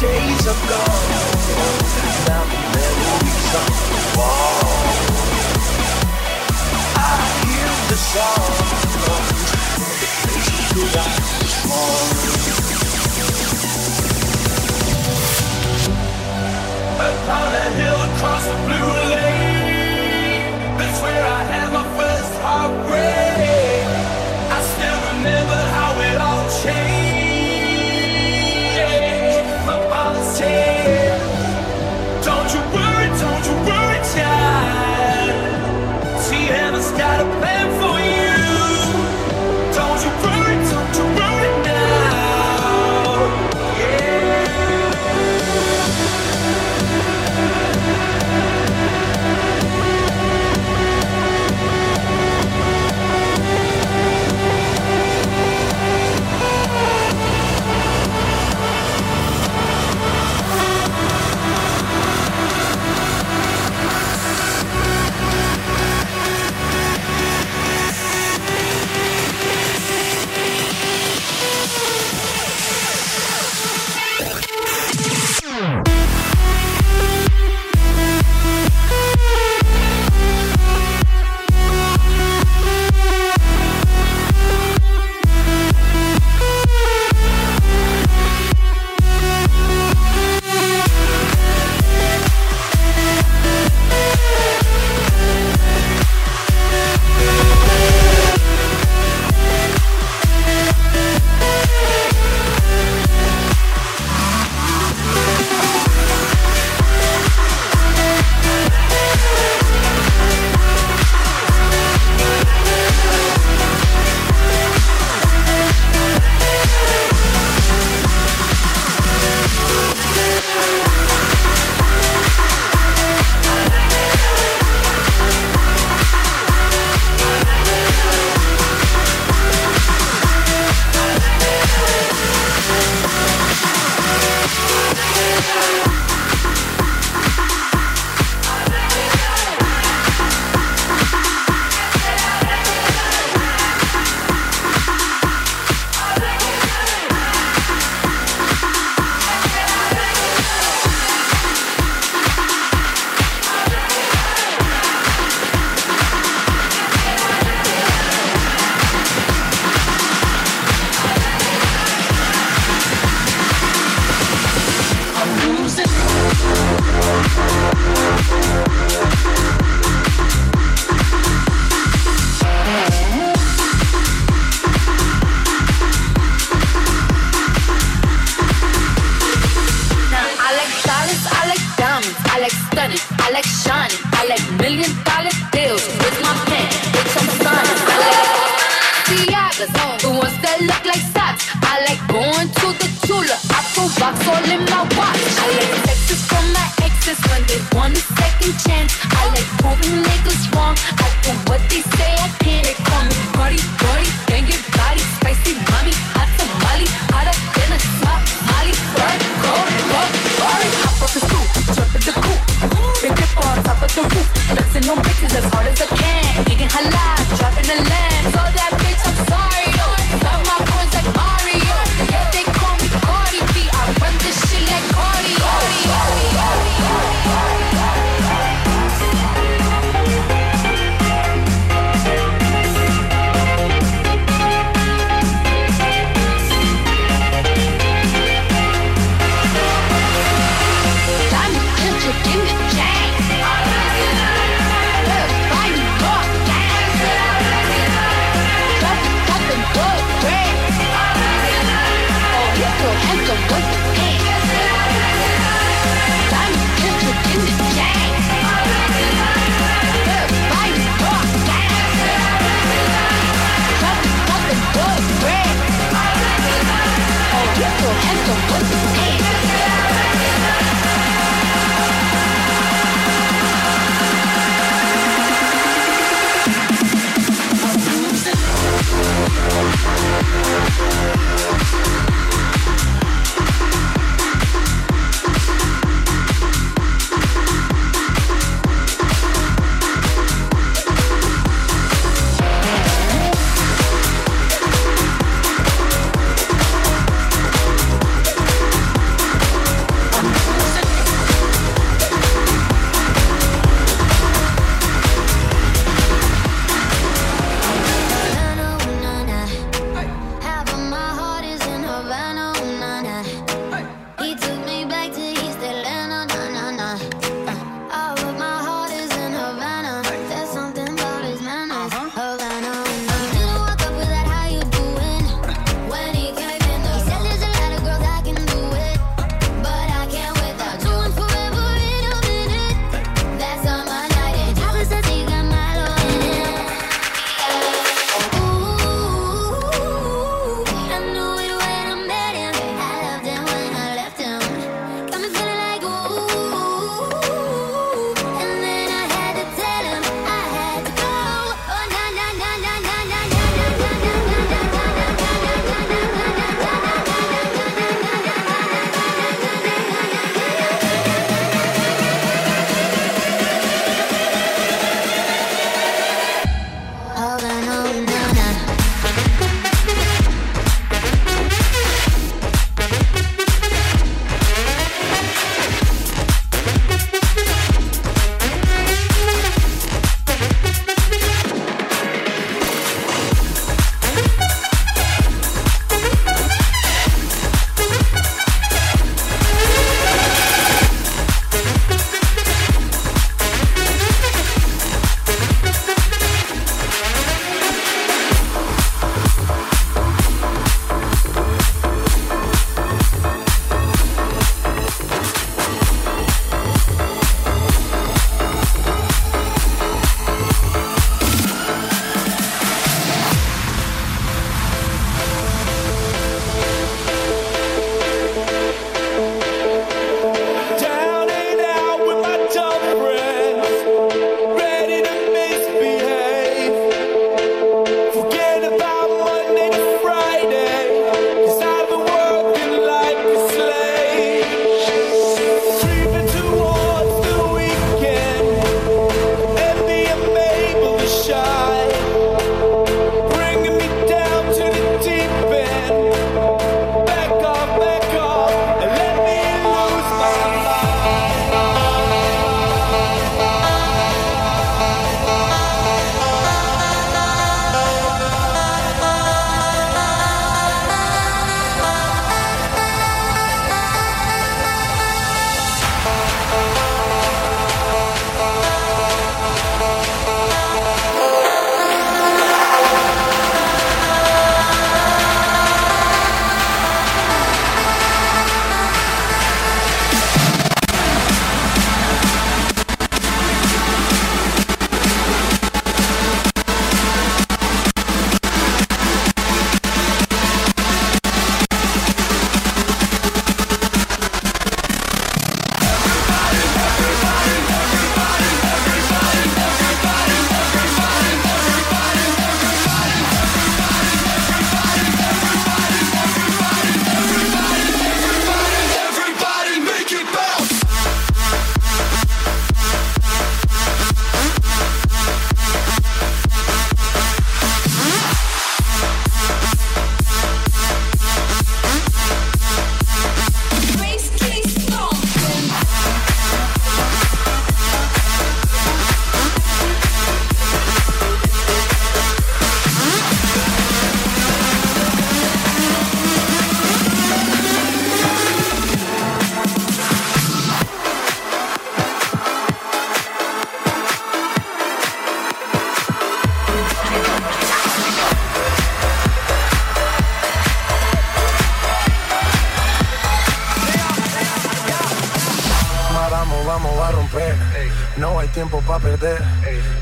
days are gone. Now the memories on the wall. I hear the song. The places where I was born. Upon a hill across the blue lake, that's where I had my first heartbreak.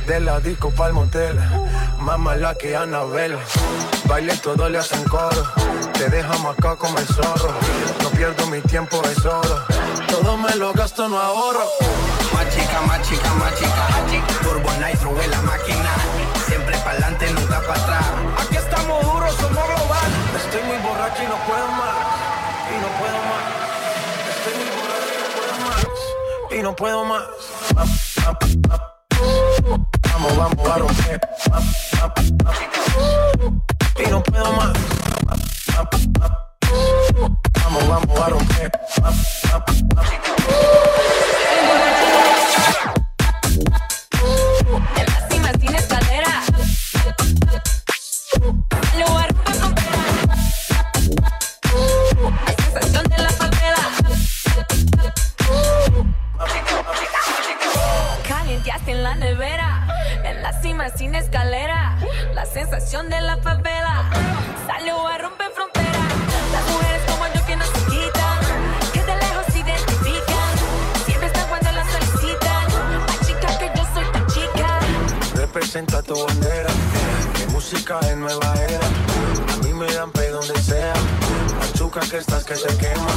De la disco pa'l motel. Más mala que Anabel. Baile todo le hacen coro. Te dejamos acá como el zorro. No pierdo mi tiempo, es oro. Todo me lo gasto, no ahorro. Más chica, más chica, más chica. Turbo Nitro en la máquina. Siempre pa'lante, nunca para atrás. Aquí estamos duros, somos global. Estoy muy borracho y no puedo más. Y no puedo más. Estoy muy borracho y no puedo más. Y no puedo más. Vamos, vamos a romper. Y Representa tu bandera. Mi música es nueva era. A mí me dan pay donde sea. Machuca que estás que se quema.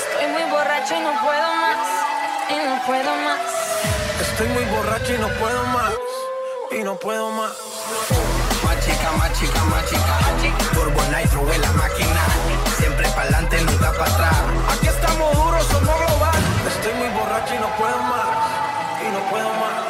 Estoy muy borracho y no puedo más. Y no puedo más. Estoy muy borracho y no puedo más. Y no puedo más. Más chica, más chica, más chica. Turbo Nitro en la máquina. Siempre pa'lante, nunca para atrás. Aquí estamos duros, somos global. Estoy muy borracho y no puedo más. Y no puedo más.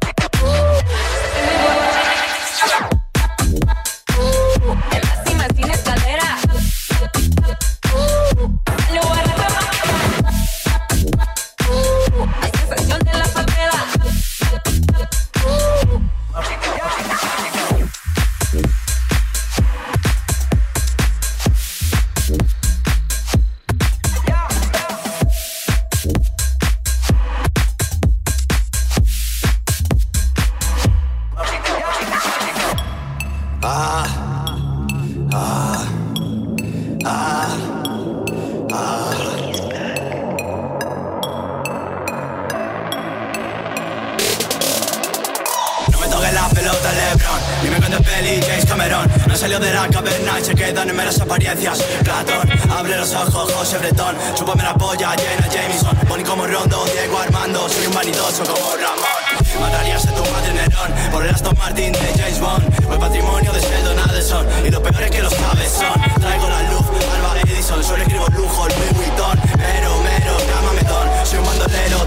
Ramón. Matarías a tu madre Nerón por el Aston Martin de James Bond. O el patrimonio de Sheldon Adelson. Y lo peor es que los sabes son. Traigo la luz, Alba Edison. Solo escribo lujo, Louis Vuitton. Mero, mero, llámame Don. Soy un bandolero,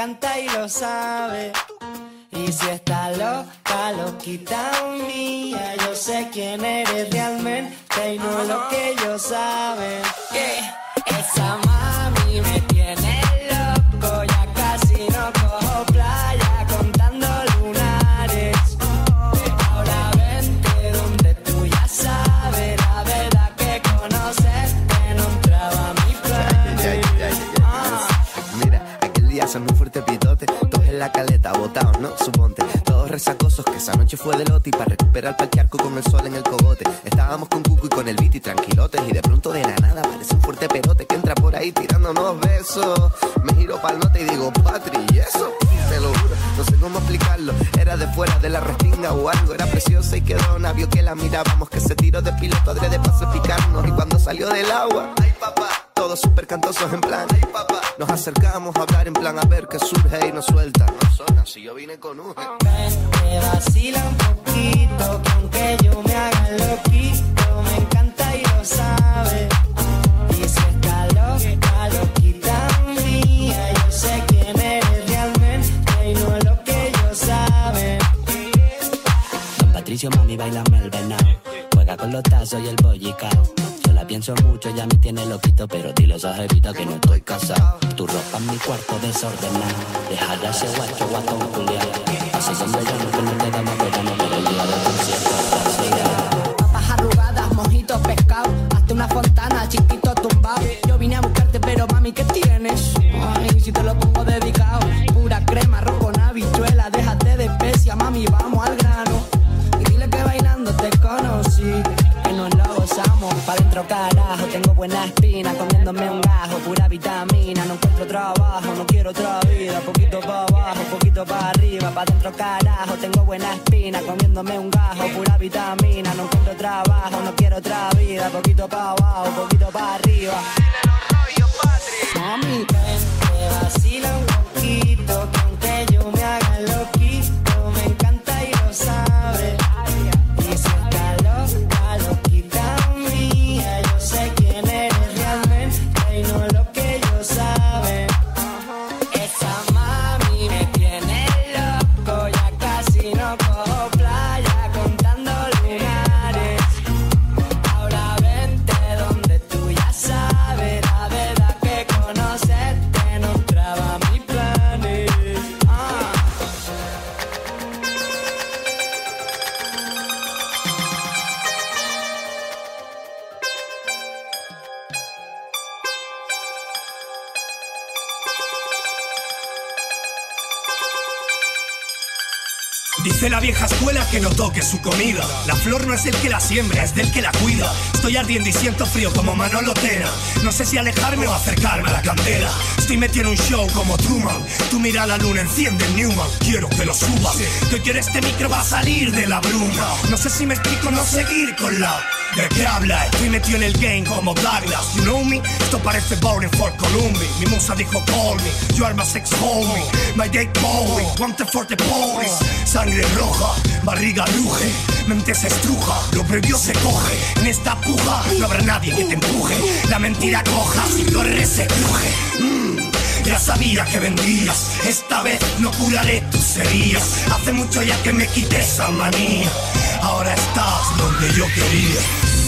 encanta y lo sabe. Y si está loca, loquita mía, yo sé quién eres realmente y no lo que ellos saben. Esa corte. Todos en la caleta, botados, no suponte. Todos resacosos que esa noche fue de loti. Para recuperar pa'l charco con el sol en el cogote. Estábamos con Cucu y con el beat y tranquilotes. Y de pronto de la nada aparece un fuerte pelote que entra por ahí tirándonos besos. Me giro pa'l note y digo, Patri, ¿y eso? Te lo juro, no sé cómo explicarlo. Era de fuera de la restinga o algo. Era preciosa y quedó una vio que la mirábamos. Que se tiró de piloto, adrede para picarnos. Y cuando salió del agua, ay papá todos súper cantosos en plan. Nos acercamos a hablar en plan a ver qué surge y nos suelta. No suena, si yo vine con un. Ven, me vacila un poquito, que aunque yo me haga loquito, me encanta y lo sabe. Y si está loca, loquita mía, yo sé quién eres realmente y no lo que ellos saben. Don Patricio, mami, bailame el venado. Juega con los tazos y el bollicao pienso mucho, ya me tiene loquito, pero dile a esa que no estoy casado. Tu ropa en mi cuarto desordenada, dejará ese guacho guatón culiado. Así son yo no te da carajo. Tengo buena espina, comiéndome un gajo, pura vitamina. No encuentro trabajo, no quiero otra vida, poquito pa' abajo, flor no es el que la siembra, es del que la cuida. Estoy ardiendo y siento frío como Manolo Tena. No sé si alejarme o acercarme a la candela. Estoy metido en un show como Truman. Tú mira la luna, enciende el Newman. Quiero que lo subas. Que quiero este micro va a salir de la bruma. No sé si me explico, no seguir con la. ¿De qué habla? Estoy metido en el game como Douglas, you know me? Esto parece Bowling for Columbia. Mi musa dijo call me, you are my sex homie. My date Bowie, guante for the police Sangre roja, barriga luge Mente se estruja, lo previo se coge. En esta puja no habrá nadie que te empuje. La mentira coja, si corres se cruje mm. Ya sabía que vendrías, esta vez no curaré tus heridas. Hace mucho ya que me quité esa manía ahora estás donde yo quería.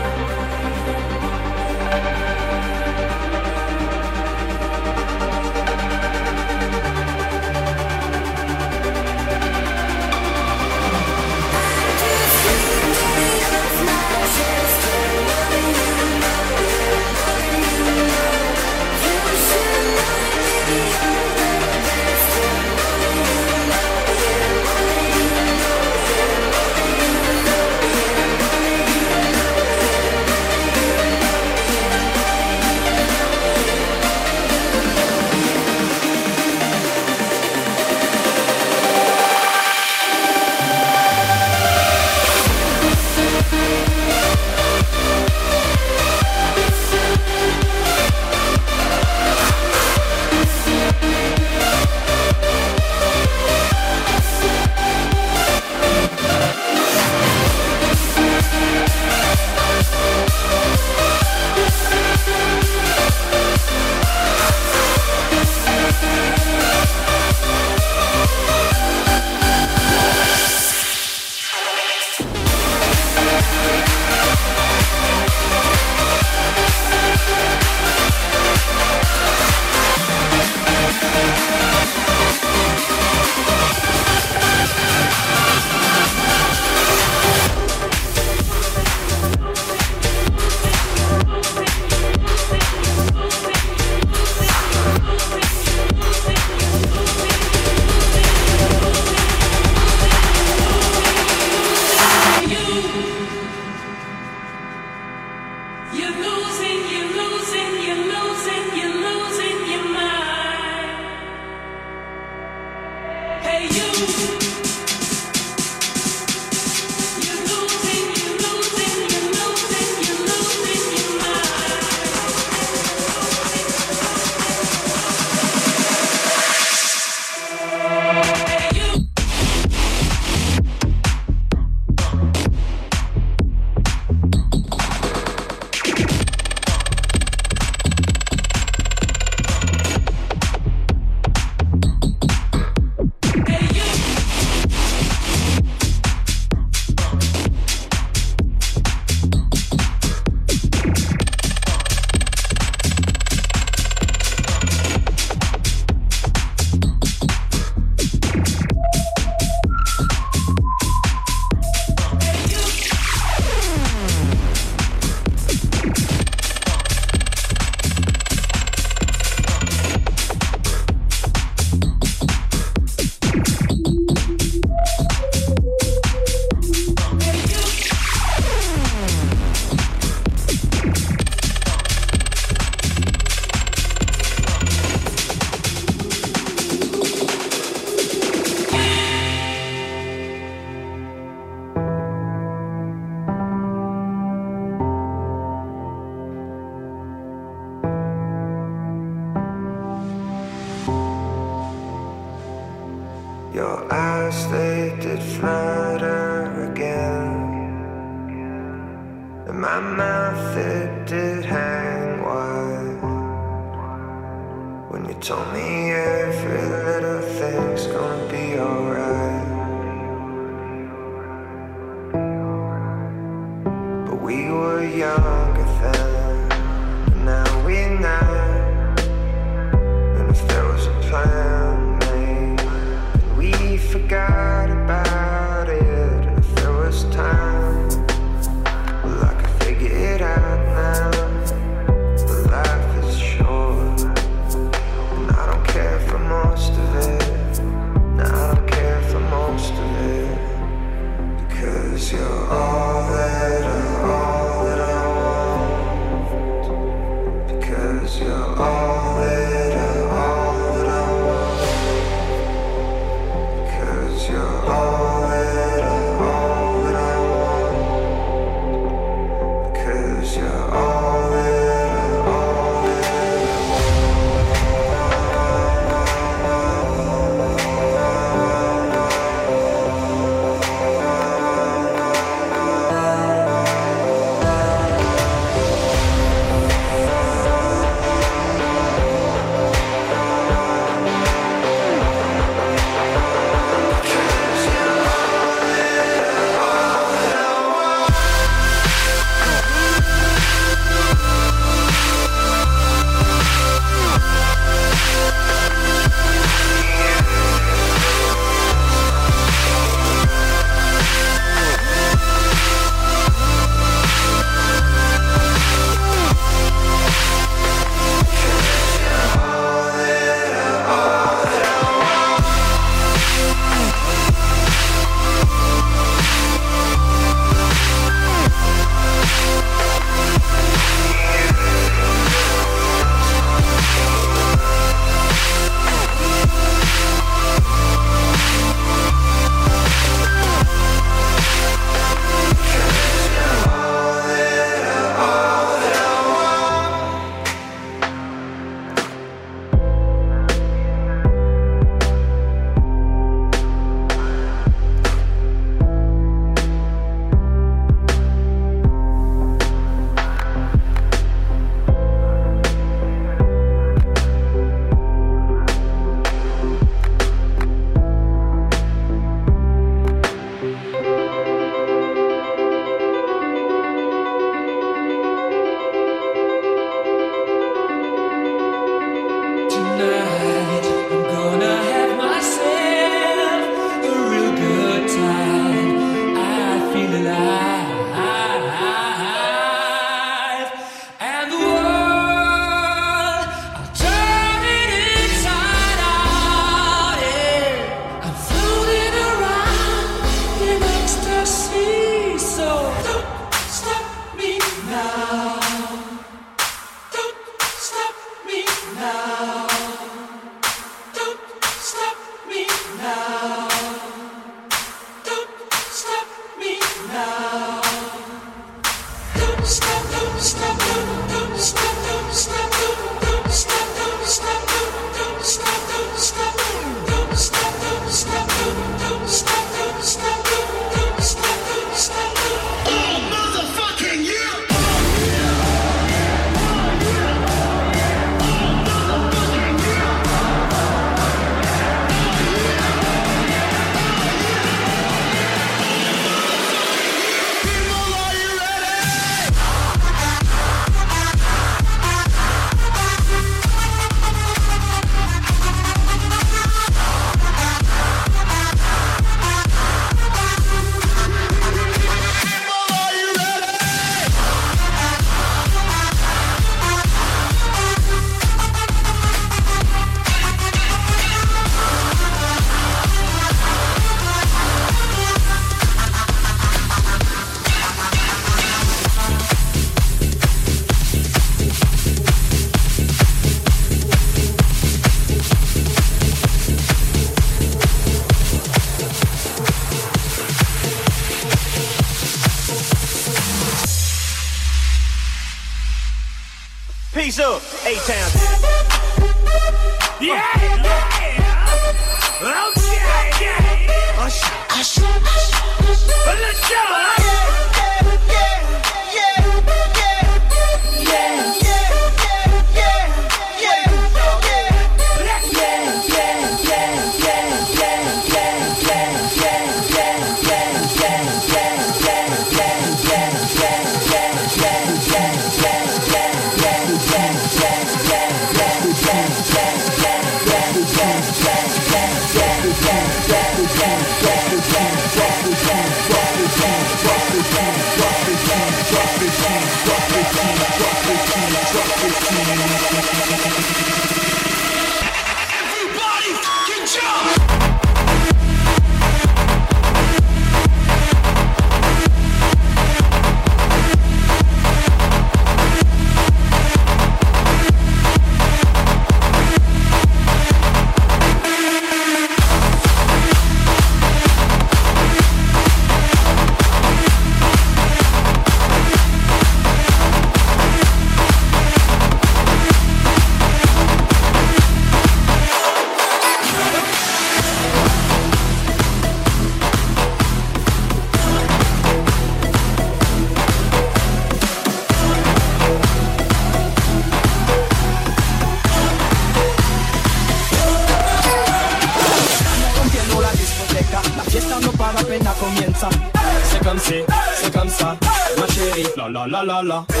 La la la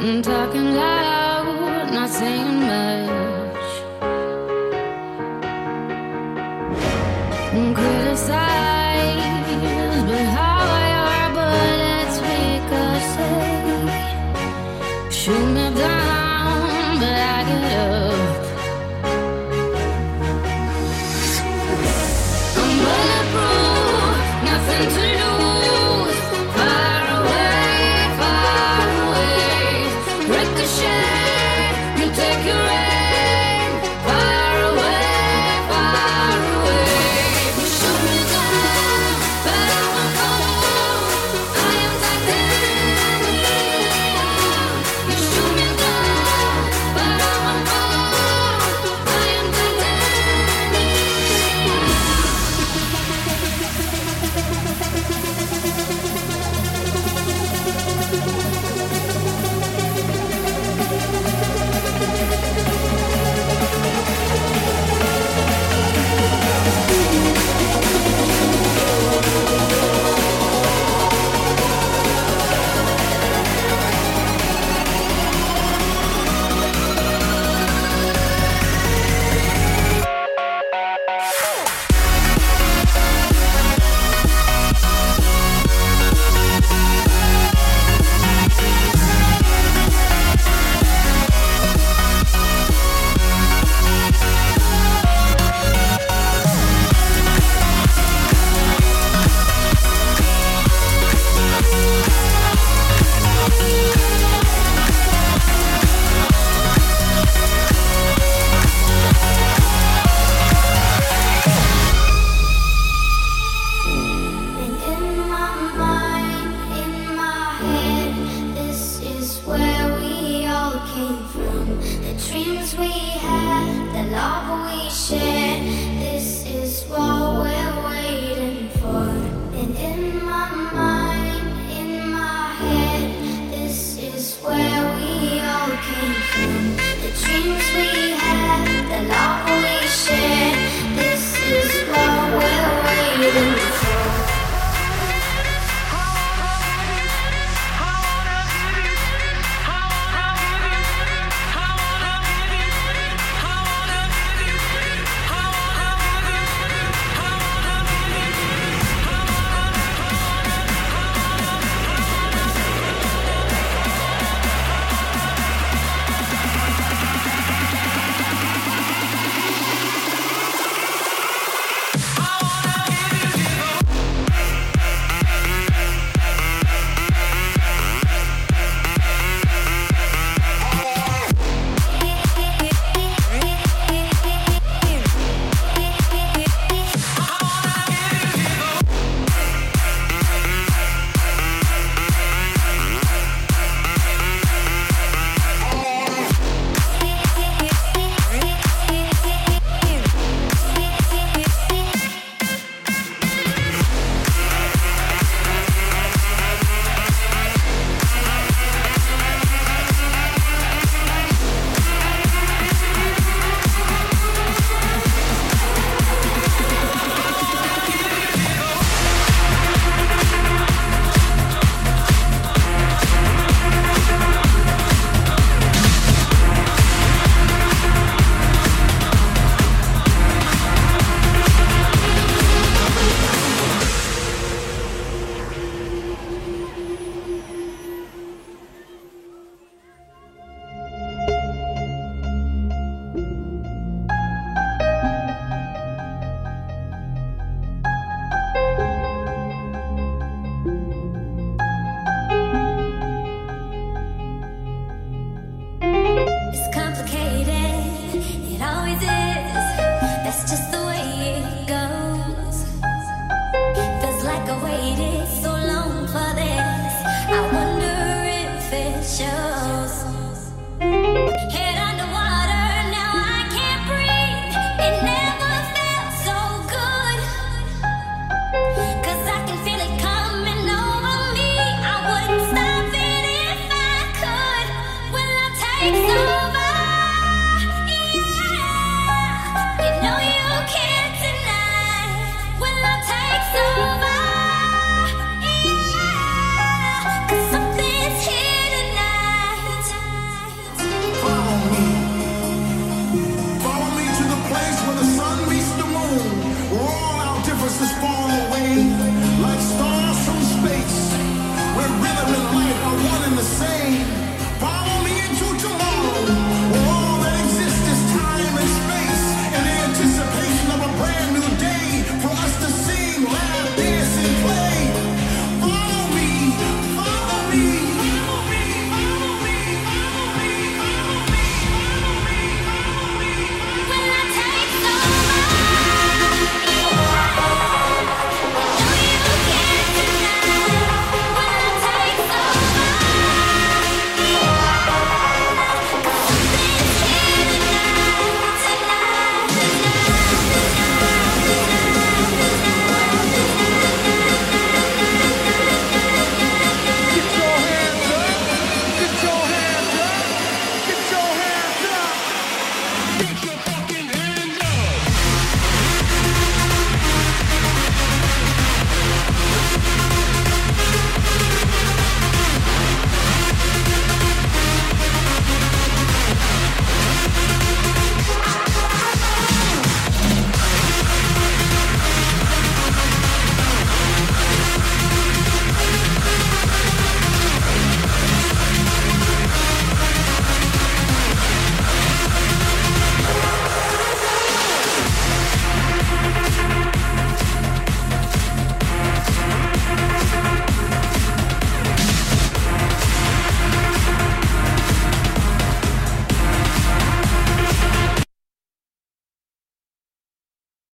I'm talking loud, not saying